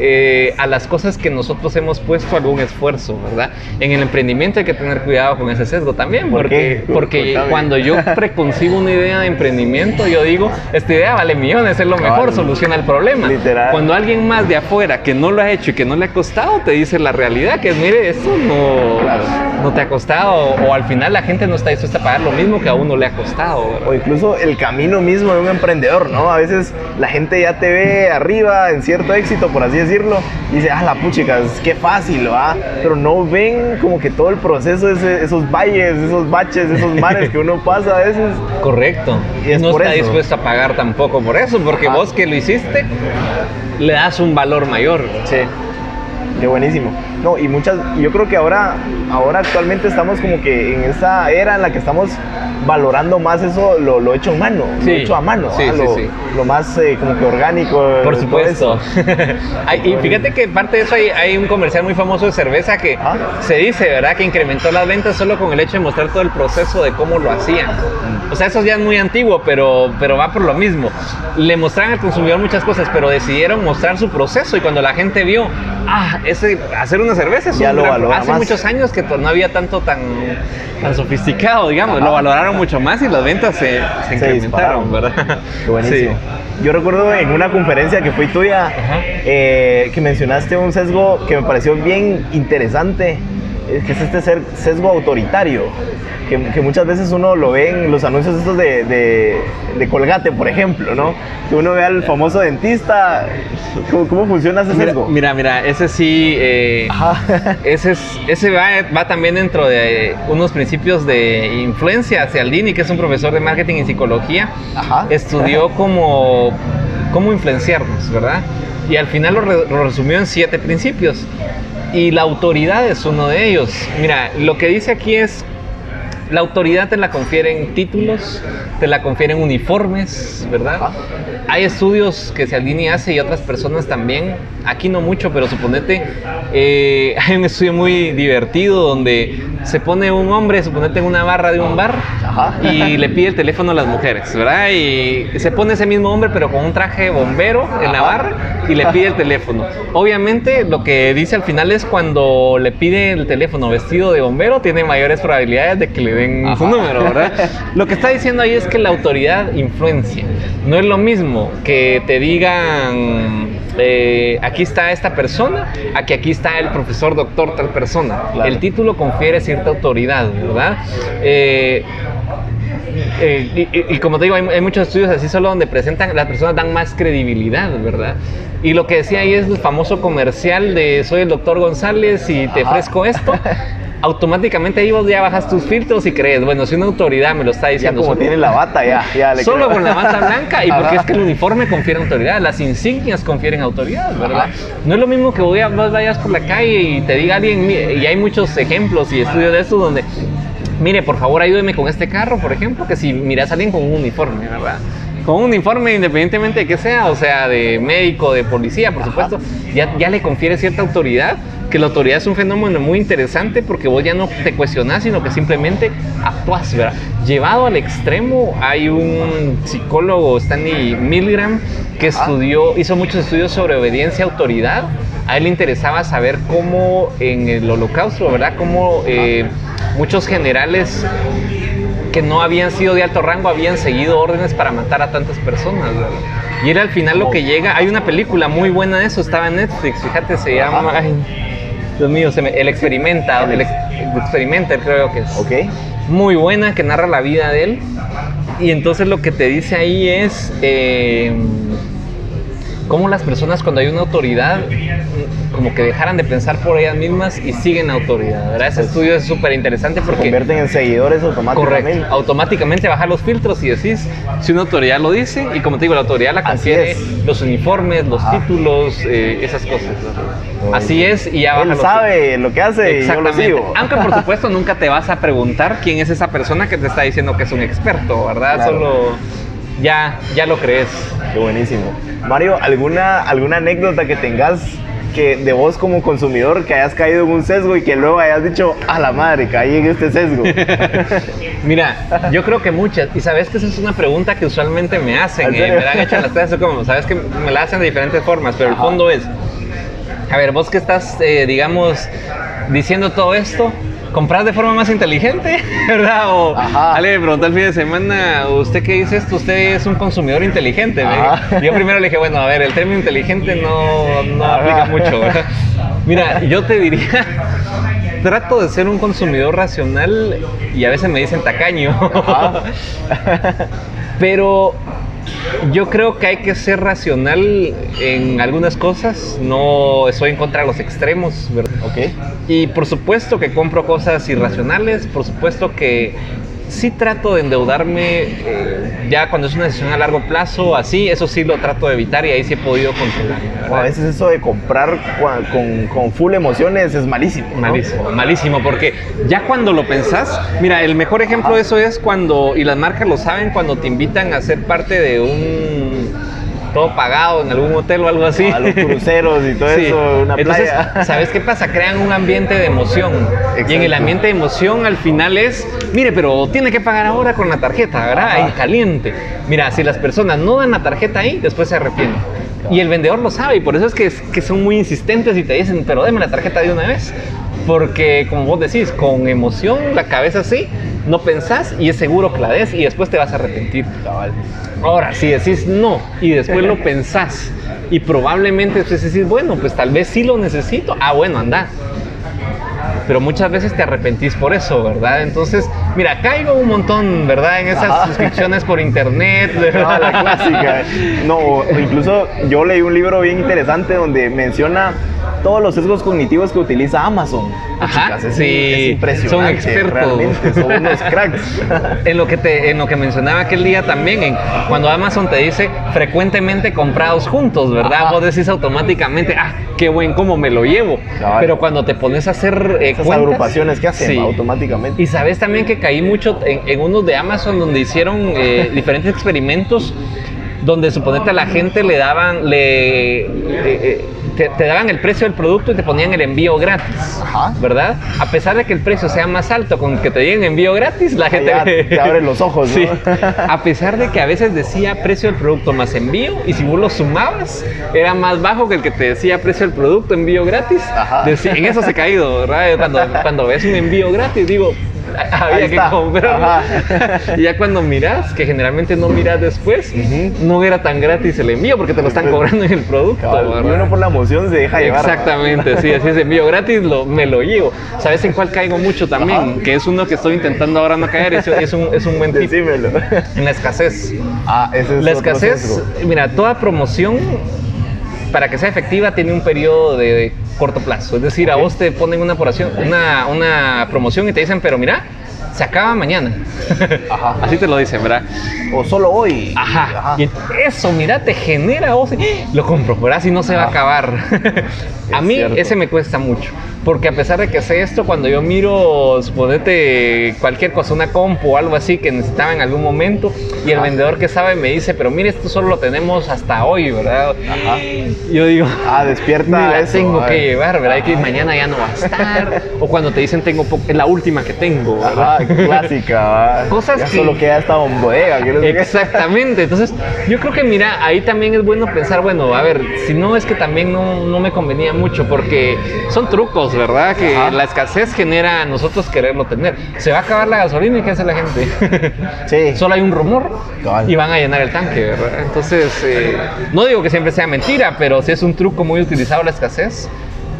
eh, a las cosas que nosotros hemos puesto algún esfuerzo, ¿verdad? En el emprendimiento hay que tener cuidado con ese sesgo también, ¿Por porque, qué? porque Contame. cuando yo preconcibo una idea de emprendimiento, yo digo, esta idea vale millones, es lo mejor, soluciona el problema. Literal. Cuando alguien más de afuera que no lo ha hecho y que no le ha costado, te dice la realidad, que es, mire, esto no, Claro. no te ha costado, o, al final la gente no está dispuesta a pagar lo mismo que a uno le ha costado. ¿verdad? O incluso el camino mismo de un emprendedor, ¿no? A veces la gente ya te ve arriba en cierto éxito, por así decirlo, y dice, ah, la puchica, qué fácil, ¿va? Pero no ven como que todo el proceso, ese- esos valles, esos baches, esos mares que uno pasa a veces. Correcto. Y es no por está eso. dispuesto a pagar tampoco por eso, porque Ah. vos que lo hiciste, le das un valor mayor. Sí. Qué buenísimo. No, y muchas, yo creo que ahora, ahora actualmente estamos como que en esa era en la que estamos valorando más eso, lo, lo hecho en mano, Sí. lo hecho a mano, Sí, sí, lo, lo más eh, como que orgánico. Por todo supuesto. y fíjate que parte de eso hay, hay un comercial muy famoso de cerveza que Ah. se dice, ¿verdad? Que incrementó las ventas solo con el hecho de mostrar todo el proceso de cómo lo hacían. O sea, eso ya es muy antiguo, pero, pero va por lo mismo. Le mostraron al consumidor muchas cosas, pero decidieron mostrar su proceso y cuando la gente vio, ah, ese, hacer una cerveza es Ya un lo gran- valora Hace más. muchos años que to- no había tanto tan, tan sofisticado, digamos. Ajá. Lo valoraron mucho más y las ventas se, se incrementaron, dispararon. ¿verdad? Qué buenísimo. Yo recuerdo en una conferencia que fue tuya eh, que mencionaste un sesgo que me pareció bien interesante, que es este sesgo autoritario, que, que muchas veces uno lo ve en los anuncios estos de, de- de Colgate, por ejemplo, ¿no? Que uno ve al famoso dentista, ¿cómo, cómo funciona ese sesgo? mira, mira, ese sí... eh. Ese, es, ese va, va también dentro de unos principios de influencia. Cialdini, que es un profesor de marketing y psicología, Ajá. estudió cómo, cómo influenciarnos, ¿verdad? Y al final lo, re- lo resumió en siete principios. Y la autoridad es uno de ellos. Mira, lo que dice aquí es, La autoridad te la confieren títulos, te la confieren uniformes, ¿verdad? Hay estudios que alinea hace y otras personas también. Aquí no mucho, pero suponete, eh, hay un estudio muy divertido donde se pone un hombre, suponete en una barra de un bar y le pide el teléfono a las mujeres, ¿verdad? Y se pone ese mismo hombre, pero con un traje bombero en la barra y le pide el teléfono. Obviamente, lo que dice al final es cuando le pide el teléfono vestido de bombero, tiene mayores probabilidades de que le den su número, ¿verdad? Lo que está diciendo ahí es que la autoridad influencia. No es lo mismo que te digan, eh, aquí está esta persona, a que aquí está el profesor, doctor, tal persona. El título confiere cierta autoridad, ¿verdad? Eh, eh, y, y- y como te digo, hay, hay muchos estudios así solo donde presentan, las personas dan más credibilidad, ¿verdad? Y lo que decía ahí es el famoso comercial de soy el doctor González y te ofrezco esto. Automáticamente ahí vos ya bajas tus filtros y crees, bueno, si una autoridad me lo está Ya diciendo, como solo- tiene la bata, ya, ya le Solo creo. con la bata blanca y porque Ajá. es que el uniforme confiere autoridad, las insignias confieren autoridad, ¿verdad? No es lo mismo que voy a- vayas por la calle y te diga alguien, y hay muchos ejemplos y estudios de esto donde, mire, por favor ayúdeme con este carro, por ejemplo, que si miras a alguien con un uniforme, ¿verdad? Con un uniforme independientemente de que sea, o sea, de médico, de policía, por supuesto, ya, ya le confiere cierta autoridad, que la autoridad es un fenómeno muy interesante porque vos ya no te cuestionás, sino que simplemente actúas, ¿verdad? Llevado al extremo, hay un psicólogo, Stanley Milgram, que estudió, hizo muchos estudios sobre obediencia a autoridad. A él le interesaba saber cómo en el holocausto, ¿verdad? Cómo eh, muchos generales que no habían sido de alto rango habían seguido órdenes para matar a tantas personas, ¿verdad? Y era al final lo que llega. Hay una película muy buena de eso, estaba en Netflix, fíjate, se llama. ay, Dios mío, se me- el experimenta, el, ex- el experimenter creo que es. Ok. Muy buena, que narra la vida de él. Y entonces lo que te dice ahí es eh, cómo las personas cuando hay una autoridad como que dejaran de pensar por ellas mismas y siguen autoridad. ¿verdad? Ese estudio es súper interesante Se porque... convierten en seguidores automáticamente. Correcto. Automáticamente bajar los filtros y decís si una autoridad lo dice y como te digo, la autoridad la confiere los uniformes, los títulos, eh, esas cosas. Así es y ya baja Él los sabe lo que hace y yo lo Exactamente. sigo. Aunque por supuesto nunca te vas a preguntar quién es esa persona que te está diciendo que es un experto, ¿verdad? Claro. Solo ya, ya lo crees. Qué buenísimo. Mario, ¿alguna, ¿alguna anécdota que tengas que de vos como consumidor que hayas caído en un sesgo y que luego hayas dicho, a la madre, caí en este sesgo? Mira, yo creo que muchas, y sabes que esa es una pregunta que usualmente me hacen, ¿En eh, me la han hecho en las clases, como, sabes que me la hacen de diferentes formas, pero el Ajá. fondo es, a ver, vos que estás, eh, digamos, diciendo todo esto, ¿compras de forma más inteligente? ¿Verdad? O Ajá. Ale me preguntó el fin de semana, ¿usted qué dice esto? Usted es un consumidor inteligente. dijo. Yo primero le dije, bueno, a ver, el término inteligente no, no aplica mucho, ¿verdad? Mira, yo te diría, trato de ser un consumidor racional y a veces me dicen tacaño. Pero yo creo que hay que ser racional en algunas cosas. No estoy en contra de los extremos, ¿verdad? ok. Y por supuesto que compro cosas irracionales, por supuesto que sí trato de endeudarme eh, ya cuando es una decisión a largo plazo, así, eso sí lo trato de evitar y ahí sí he podido controlar. O a veces eso de comprar con, con full emociones es malísimo. ¿no? Malísimo, malísimo, porque ya cuando lo pensás, mira, el mejor ejemplo de eso es cuando, y las marcas lo saben, cuando te invitan a ser parte de un todo pagado en algún hotel o algo así. A los cruceros y todo Sí. eso, una Entonces, playa. ¿sabes qué pasa? Crean un ambiente de emoción. Y en el ambiente de emoción al final es, mire, pero tiene que pagar ahora con la tarjeta, ¿verdad? Ahí caliente. Mira, si las personas no dan la tarjeta ahí, después se arrepienten. Y el vendedor lo sabe y por eso es que, que son muy insistentes y te dicen, pero deme la tarjeta de una vez. Porque, como vos decís, con emoción, la cabeza así, no pensás y es seguro que la des y después te vas a arrepentir. Cabal. Ahora, si decís no y después lo pensás y probablemente después decís, bueno, pues tal vez sí lo necesito, ah, bueno, anda. Pero muchas veces te arrepentís por eso, ¿verdad? Entonces, mira, caigo un montón, ¿verdad? En esas Ajá. suscripciones por internet, No, la clásica. No, incluso yo leí un libro bien interesante donde menciona todos los sesgos cognitivos que utiliza Amazon. Ajá, Chicas, es, sí, es impresionante. son expertos. Realmente, son unos cracks. En lo que te, en lo que mencionaba aquel día también, en, cuando Amazon te dice frecuentemente comprados juntos, ¿verdad? Ajá. Vos decís automáticamente, ah, qué buen cómo me lo llevo. Cabal. Pero cuando te pones a hacer eh, Esas cuentas- agrupaciones que hacen Sí. automáticamente. Y sabes también que caí mucho en, en unos de Amazon donde hicieron eh, diferentes experimentos donde suponete a la gente le daban, le, eh, eh, te, te daban el precio del producto y te ponían el envío gratis, Ajá. ¿verdad? A pesar de que el precio sea más alto con que te lleguen envío gratis, la gente Ya te abre los ojos, ¿no? Sí. A pesar de que a veces decía precio del producto más envío y si vos lo sumabas era más bajo que el que te decía precio del producto envío gratis. Ajá. En eso se ha caído, ¿verdad? Cuando, cuando ves un envío gratis, digo, había que comprar. Y ya cuando miras, que generalmente no miras después, no era tan gratis el envío porque te lo están cobrando en el producto. Cabal, uno por la emoción se deja llevar. Exactamente, sí, así es envío gratis, lo, me lo llevo. ¿Sabes en cuál caigo mucho también? Ajá. Que es uno que estoy intentando ahora no caer, es, es un, es un buen tip. Decímelo. En la escasez. Ah, ese es La escasez, mira, toda promoción, para que sea efectiva, tiene un periodo de corto plazo. Es decir, a vos te ponen una, promoción- una, una promoción y te dicen, pero mira, se acaba mañana. Ajá. Así te lo dicen, ¿verdad? O solo hoy. Ajá. Y eso, mira, te genera vos. Lo compro, ¿verdad? Si no se va a acabar. a mí cierto. ese me cuesta mucho. Porque a pesar de que sé esto, cuando yo miro, suponete cualquier cosa, una compu o algo así que necesitaba en algún momento, y el Ajá. vendedor que sabe me dice, pero mire, esto solo lo tenemos hasta hoy, ¿verdad? Ajá. Yo digo, Ah, despierta la eso, tengo que llevar, ¿verdad? Y que mañana ya no va a estar. o cuando te dicen, tengo po- es la última que tengo, ¿verdad? Ajá, clásica, va. Cosas ya que- solo queda esta bodega. que no sé qué. Exactamente, entonces yo creo que mira, ahí también es bueno pensar, bueno, a ver, si no es que también no, no me convenía mucho, porque son trucos, ¿verdad? Que Ajá. la escasez genera a nosotros quererlo tener. Se va a acabar la gasolina y ¿qué hace la gente? Sí. Solo hay un rumor y van a llenar el tanque, ¿verdad? Entonces, eh, no digo que siempre sea mentira, pero sí es un truco muy utilizado la escasez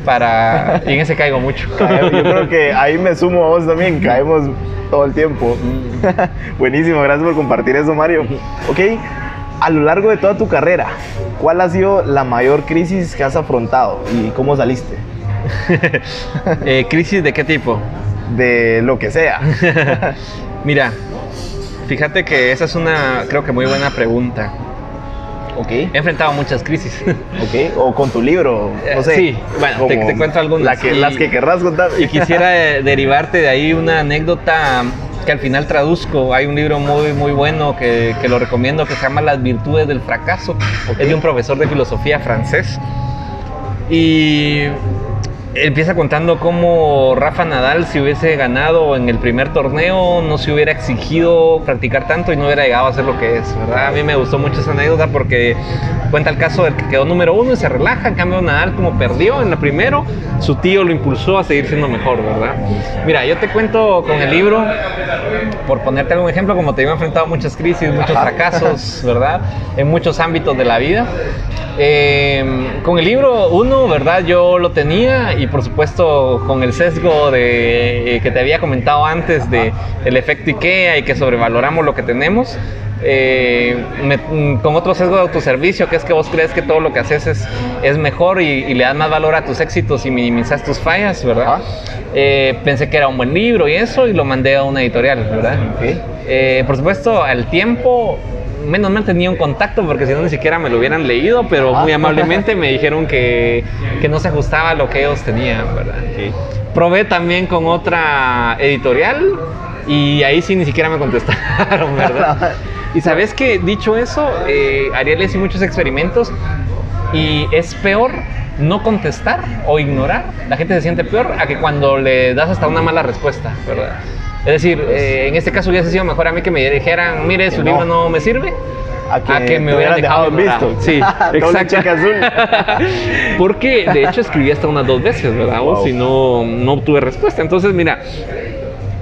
para... y en ese caigo mucho. Yo creo que ahí me sumo a vos también, caemos todo el tiempo. Buenísimo, gracias por compartir eso, Mario. Ok, a lo largo de toda tu carrera, ¿cuál ha sido la mayor crisis que has afrontado y cómo saliste? Eh, ¿Crisis de qué tipo? De lo que sea. Mira, fíjate que esa es una, creo que muy buena pregunta. Ok, He enfrentado muchas crisis. ok, o con tu libro, no sé. Sí, bueno, te- te cuento algunas. la que- Y- las que querrás contar. y quisiera eh, derivarte de ahí una anécdota que al final traduzco. Hay un libro muy, muy bueno que, que lo recomiendo que se llama Las virtudes del fracaso. Es de un profesor de filosofía francés. Y empieza contando cómo Rafa Nadal, si hubiese ganado en el primer torneo, no se hubiera exigido practicar tanto y no hubiera llegado a ser lo que es, ¿verdad? A mí me gustó mucho esa anécdota porque cuenta el caso del que quedó número uno y se relaja. En cambio, Nadal, como perdió en la primero, su tío lo impulsó a seguir siendo mejor, ¿verdad? Mira, yo te cuento con el libro, por ponerte algún ejemplo, como te he enfrentado muchas crisis, muchos fracasos, ¿verdad? En muchos ámbitos de la vida. Eh, con el libro, uno, ¿verdad? Yo lo tenía y por supuesto con el sesgo de, eh, que te había comentado antes de el efecto IKEA y que sobrevaloramos lo que tenemos. eh, me- mm, con otro sesgo de autoservicio, que es que vos crees que todo lo que haces es, es mejor y, y le das más valor a tus éxitos y minimizas tus fallas, ¿verdad? Eh, pensé que era un buen libro y eso, y lo mandé a una editorial, ¿verdad? Eh, por supuesto, al tiempo, menos mal tenía un contacto porque si no ni siquiera me lo hubieran leído, pero Ah. muy amablemente me dijeron que, que no se ajustaba a lo que ellos tenían, ¿verdad? Probé también con otra editorial y ahí sí ni siquiera me contestaron, ¿verdad? Y sabes que, dicho eso, eh, Ariel hizo muchos experimentos y es peor no contestar o ignorar. La gente se siente peor a que cuando le das hasta una mala respuesta, ¿verdad? Es decir, eh, en este caso hubiese sido mejor a mí que me dijeran, mire, su no. libro no me sirve. A que, A que me hubieran dejado en ignorado. visto. Sí, exacto. Porque de hecho escribí hasta unas dos veces, ¿verdad? O Wow. si no, no obtuve respuesta. Entonces, mira,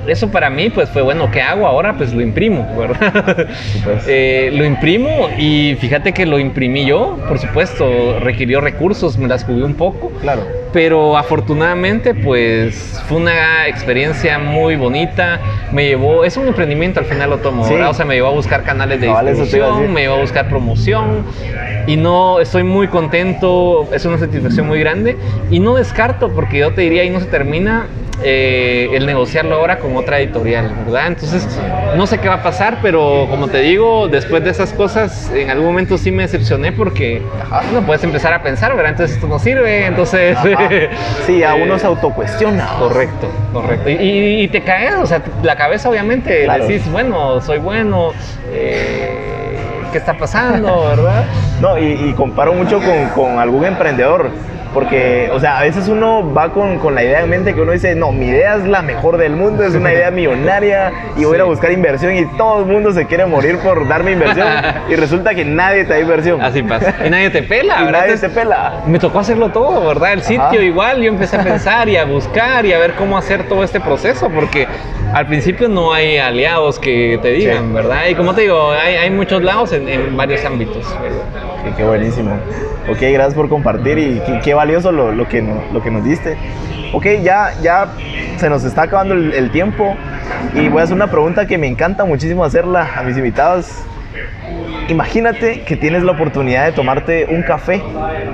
eso para mí pues fue bueno, ¿qué hago ahora? Pues lo imprimo, ¿verdad? Eh, lo imprimo y fíjate que lo imprimí yo, por supuesto, requirió recursos, me las jugué un poco. Claro. Pero afortunadamente, pues fue una experiencia muy bonita. Me llevó, es un emprendimiento al final lo tomo, Sí. ¿verdad? O sea, me llevó a buscar canales de distribución, decir. me llevó a buscar promoción. y no estoy muy contento, es una satisfacción muy grande y no descarto porque yo te diría ahí no se termina eh, el negociarlo ahora con otra editorial, ¿verdad? Entonces, no sé qué va a pasar, pero como te digo, después de esas cosas, en algún momento sí me decepcioné porque no puedes empezar a pensar, ¿verdad? Entonces esto no sirve, entonces... Sí, a uno se autocuestiona. Correcto, correcto. Y, y- y te caes, o sea, la cabeza obviamente Claro. decís, bueno, soy bueno, eh, ¿qué está pasando, verdad? No, y, y comparo mucho con, con algún emprendedor. Porque, o sea, a veces uno va con, con la idea en mente que uno dice, no, mi idea es la mejor del mundo, es una idea millonaria y voy a ir a buscar inversión y todo el mundo se quiere morir por darme inversión y resulta que nadie te da inversión. Así pasa. Y nadie te pela, y ¿verdad? nadie te pela. Me tocó hacerlo todo, ¿verdad? El sitio Ajá. igual, yo empecé a pensar y a buscar y a ver cómo hacer todo este proceso, porque al principio no hay aliados que te digan, Sí. ¿verdad? Y como te digo, hay, hay muchos lados en, en varios ámbitos, ¿verdad? Qué buenísimo. Ok, gracias por compartir y qué, qué valioso lo, lo que lo que nos diste. Ok, ya, ya se nos está acabando el, el tiempo y voy a hacer una pregunta que me encanta muchísimo hacerla a mis invitados. Imagínate que tienes la oportunidad de tomarte un café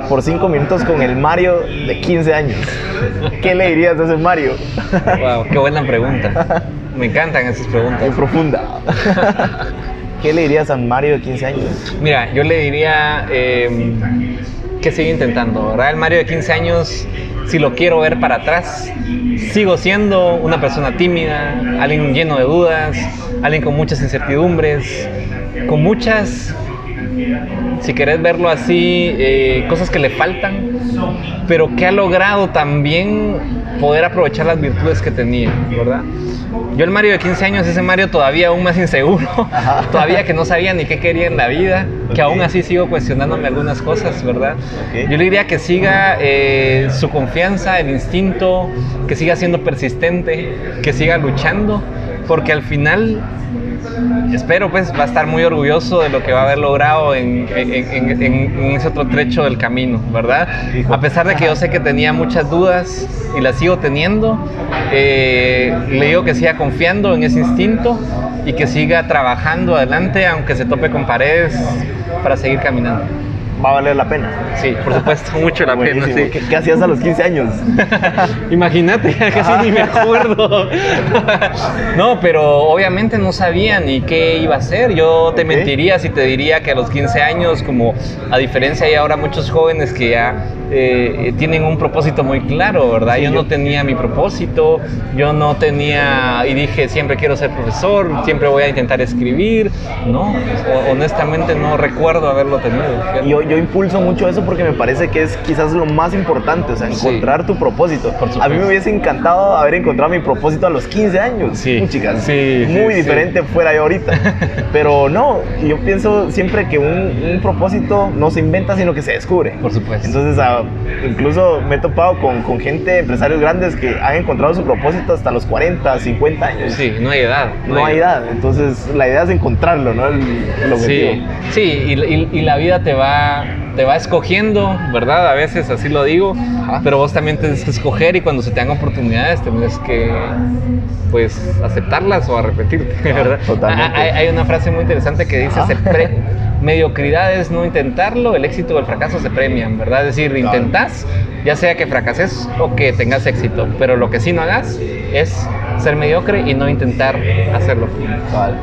por 5 minutos con el Mario de 15 años. ¿Qué le dirías a ese Mario? Wow, qué buena pregunta. Me encantan esas preguntas. Muy profunda. ¿Qué le dirías a Mario de 15 años? Mira, yo le diría eh, que siga intentando, ¿verdad? El Mario de 15 años, si lo quiero ver para atrás, sigo siendo una persona tímida, alguien lleno de dudas, alguien con muchas incertidumbres, con muchas, si querés verlo así, eh, cosas que le faltan, pero que ha logrado también poder aprovechar las virtudes que tenía, ¿verdad? Yo el Mario de 15 años, ese Mario todavía aún más inseguro, todavía que no sabía ni qué quería en la vida, que aún así sigo cuestionándome algunas cosas, ¿verdad? Yo le diría que siga eh, su confianza, el instinto, que siga siendo persistente, que siga luchando, porque al final espero pues va a estar muy orgulloso de lo que va a haber logrado en, en- en- en- en ese otro trecho del camino, ¿verdad? A pesar de que yo sé que tenía muchas dudas y las sigo teniendo, eh, le digo que siga confiando en ese instinto y que siga trabajando adelante aunque se tope con paredes para seguir caminando. Va a valer la pena. Sí, por supuesto, mucho la pena, sí. ¿Qué, qué hacías a los 15 años? Imagínate, casi ni me acuerdo. no, pero obviamente no sabía ni qué iba a hacer. Yo te mentiría si te diría que a los 15 años, como a diferencia hay ahora muchos jóvenes que ya eh, tienen un propósito muy claro, ¿verdad? Sí, yo, yo- no tenía mi propósito, yo no tenía, y dije, siempre quiero ser profesor, siempre voy a intentar escribir. No, ho- honestamente no recuerdo haberlo tenido. Yo, yo impulso mucho eso porque me parece que es quizás lo más importante, o sea, Sí. encontrar tu propósito. A mí me hubiese encantado haber encontrado mi propósito a los 15 años. Sí. Chicas, Sí, sí, muy sí. diferente fuera yo ahorita. Pero no, yo pienso siempre que un, un propósito no se inventa, sino que se descubre. Por supuesto. Entonces, ah, incluso me he topado con, con gente, empresarios grandes que han encontrado su propósito hasta los 40, 50 años. Sí, no hay edad. No hay edad, entonces la idea es encontrarlo, ¿no? El, el objetivo. Sí, sí y, y- y la vida te va, te va escogiendo, ¿verdad? A veces así lo digo, Ajá. pero vos también tienes que escoger y cuando se te dan oportunidades tienes que, pues, aceptarlas o arrepentirte, ¿verdad? totalmente. Hay, hay una frase muy interesante que dice, se pre- mediocridad es no intentarlo, el éxito o el fracaso se premian, ¿verdad? Es decir, intentás, ya sea que fracases o que tengas éxito, pero lo que sí no hagas es ser mediocre y no intentar hacerlo. Cabal.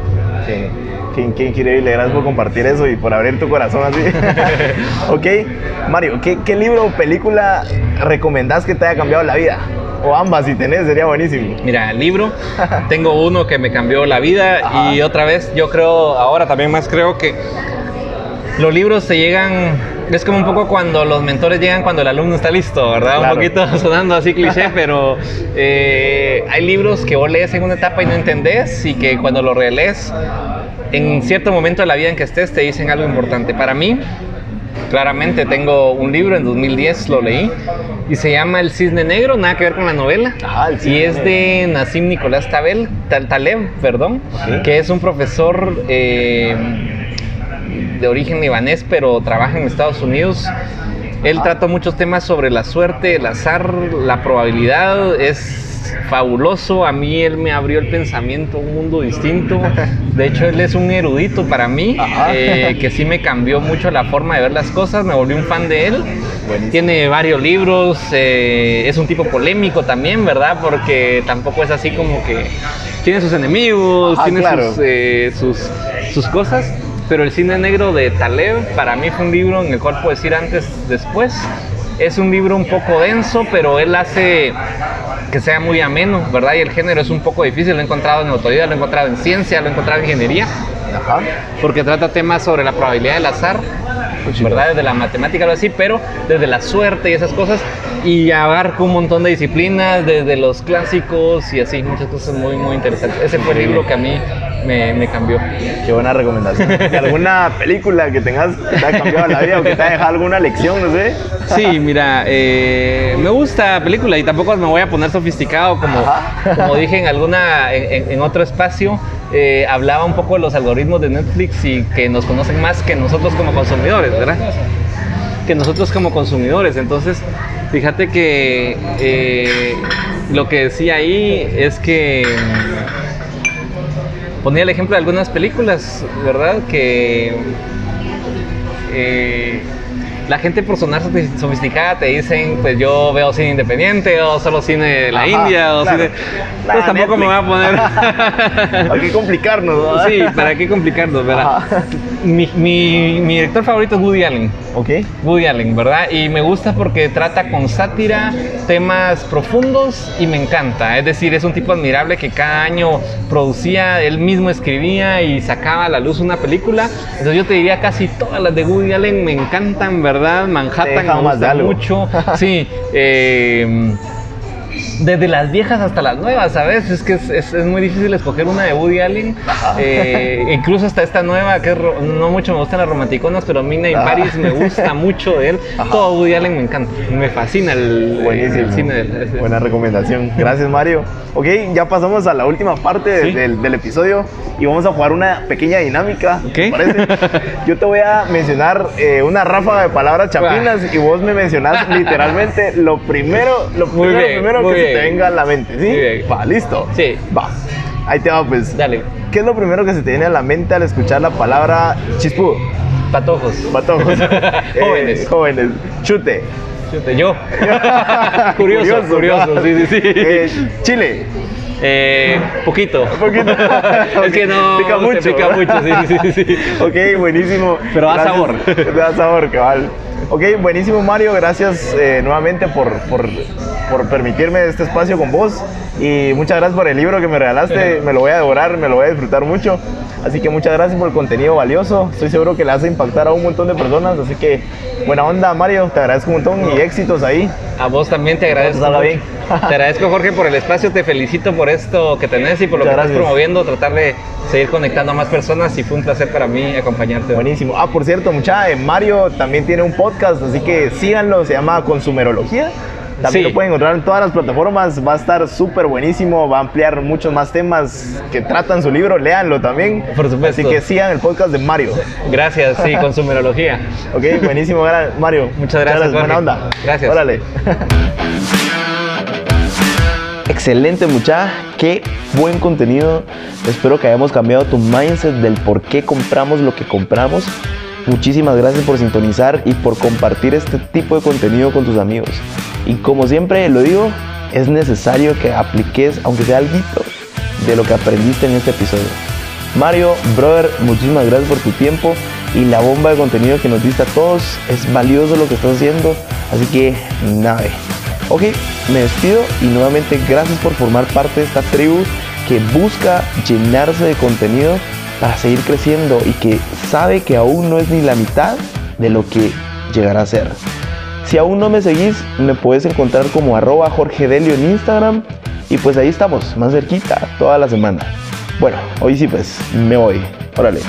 Sí. Qué, qué increíble, gracias por compartir eso y por abrir tu corazón así. ok, Mario, ¿qué, qué libro o película recomendás que te haya cambiado la vida? O ambas, si tenés, sería buenísimo. Mira, el libro, tengo uno que me cambió la vida Ajá. y otra vez yo creo, ahora también más creo que los libros te llegan, es como un poco cuando los mentores llegan cuando el alumno está listo, ¿verdad? Claro. Un poquito sonando así cliché, pero eh, hay libros que vos lees en una etapa y no entendés y que cuando lo relees, en cierto momento de la vida en que estés, te dicen algo importante. Para mí, claramente tengo un libro, en 2010 lo leí, y se llama El Cisne Negro, nada que ver con la novela. Ajá, El Cisne y es de Nassim Nicolás Tabel, Tal- Taleb, perdón, que es un profesor eh, de origen libanés, pero trabaja en Estados Unidos. Él trató muchos temas sobre la suerte, el azar, la probabilidad. Es fabuloso. A mí él me abrió el pensamiento un mundo distinto. De hecho, él es un erudito para mí, eh, que sí me cambió mucho la forma de ver las cosas. Me volví un fan de él. Buenísimo. Tiene varios libros. eh, es un tipo polémico también, ¿verdad? Porque tampoco es así como que tiene sus enemigos, Ajá, tiene claro. sus, eh, sus, sus cosas. Pero el cine negro de Taleb para mí fue un libro en el cual puedo decir antes, después. Es un libro un poco denso, pero él hace que sea muy ameno, ¿verdad? Y el género es un poco difícil. Lo he encontrado en autoridad, lo he encontrado en ciencia, lo he encontrado en ingeniería, Ajá. porque trata temas sobre la probabilidad del azar, ¿verdad? Desde la matemática, algo así, pero desde la suerte y esas cosas. Y abarca un montón de disciplinas, desde los clásicos y así, muchas cosas muy, muy interesantes. Ese fue el libro que a mí me, me cambió. Qué buena recomendación. ¿Y alguna película que tengas que te haya cambiado la vida o que te haya dejado alguna lección, no sé? Sí, mira, eh, me gusta la película y tampoco me voy a poner sofisticado como, como dije en alguna en otro espacio. Eh, hablaba un poco de los algoritmos de Netflix y que nos conocen más que nosotros como consumidores, ¿verdad? Que nosotros como consumidores. Entonces, fíjate que eh, lo que decía ahí es que mm, ponía el ejemplo de algunas películas, ¿verdad? Que eh, la gente por sonar sofi- sofisticada te dicen, pues yo veo cine independiente o solo cine de la Ajá, India o claro. cine... La Pues tampoco me voy a Netflix. poner... Hay que complicarnos, ¿no? sí, ¿para qué complicarnos, verdad? Mi, mi, mi director favorito es Woody Allen. Ok. Woody Allen, ¿verdad? Y me gusta porque trata con sátira temas profundos y me encanta. Es decir, es un tipo admirable que cada año producía, él mismo escribía y sacaba a la luz una película. Entonces yo te diría casi todas las de Woody Allen me encantan, ¿verdad? Te Manhattan me gusta mucho. Sí. eh, desde las viejas hasta las nuevas, ¿sabes? Es que es, es- es muy difícil escoger una de Woody Allen. Eh, incluso hasta esta nueva, que es no mucho me gustan las romanticonas, pero Mina y Ajá. Paris me gusta mucho de él. Ajá. Todo Woody Allen me encanta. Me fascina el, Buenísimo. el cine. del- Buena recomendación. Gracias, Mario. Ok, ya pasamos a la última parte Sí. del, del episodio y vamos a jugar una pequeña dinámica. ¿te parece? Yo te voy a mencionar eh, una ráfaga de palabras chapinas y vos me mencionás literalmente lo primero, lo primero, bien, primero que se te bien. venga a la mente. ¿Sí? Bien. Va, listo. Sí. Va. Ahí te va, pues. Dale, ¿Qué es lo primero que se te viene a la mente al escuchar la palabra chispudo? patojos. Patojos. Eh, Jóvenes. jóvenes. Chute. Yo. curioso, curioso, sí, sí, sí. Eh, Chile. Eh, poquito. Poquito. es que no. Pica mucho. Pica mucho, sí, sí, sí. Ok, buenísimo. Pero da sabor. Da sabor, cabal. Ok, buenísimo Mario, gracias eh, nuevamente por, por, por permitirme este espacio con vos y muchas gracias por el libro que me regalaste, me lo voy a devorar, me lo voy a disfrutar mucho, así que muchas gracias por el contenido valioso, estoy seguro que le hace impactar a un montón de personas, así que buena onda Mario, te agradezco un montón y éxitos ahí. A vos también te agradezco. bien. Te agradezco, Jorge, por el espacio. Te felicito por esto que tenés y por lo Muchas que estás promoviendo. Tratar de seguir conectando a más personas. Y fue un placer para mí acompañarte. Buenísimo. Ah, por cierto, mucha, eh, Mario también tiene un podcast, así que síganlo, se llama Consumerología. También Sí. lo pueden encontrar en todas las plataformas, va a estar súper buenísimo, va a ampliar muchos más temas que tratan su libro, léanlo también. Por supuesto. Así que sigan el podcast de Mario. Gracias, sí, consumerología. Ok, buenísimo, Mario. Muchas gracias, buena Jorge. onda. Gracias. Órale. Excelente mucha, qué buen contenido. Espero que hayamos cambiado tu mindset del por qué compramos lo que compramos. Muchísimas gracias por sintonizar y por compartir este tipo de contenido con tus amigos. Y como siempre lo digo, es necesario que apliques, aunque sea algo de lo que aprendiste en este episodio. Mario, brother, muchísimas gracias por tu tiempo y la bomba de contenido que nos diste a todos. Es valioso lo que estás haciendo, así que nada. Ok, me despido y nuevamente gracias por formar parte de esta tribu que busca llenarse de contenido para seguir creciendo y que sabe que aún no es ni la mitad de lo que llegará a ser. Si aún no me seguís, me puedes encontrar como arroba Jorge Delio en Instagram y pues ahí estamos, más cerquita, toda la semana. Bueno, hoy sí pues, me voy. Órale.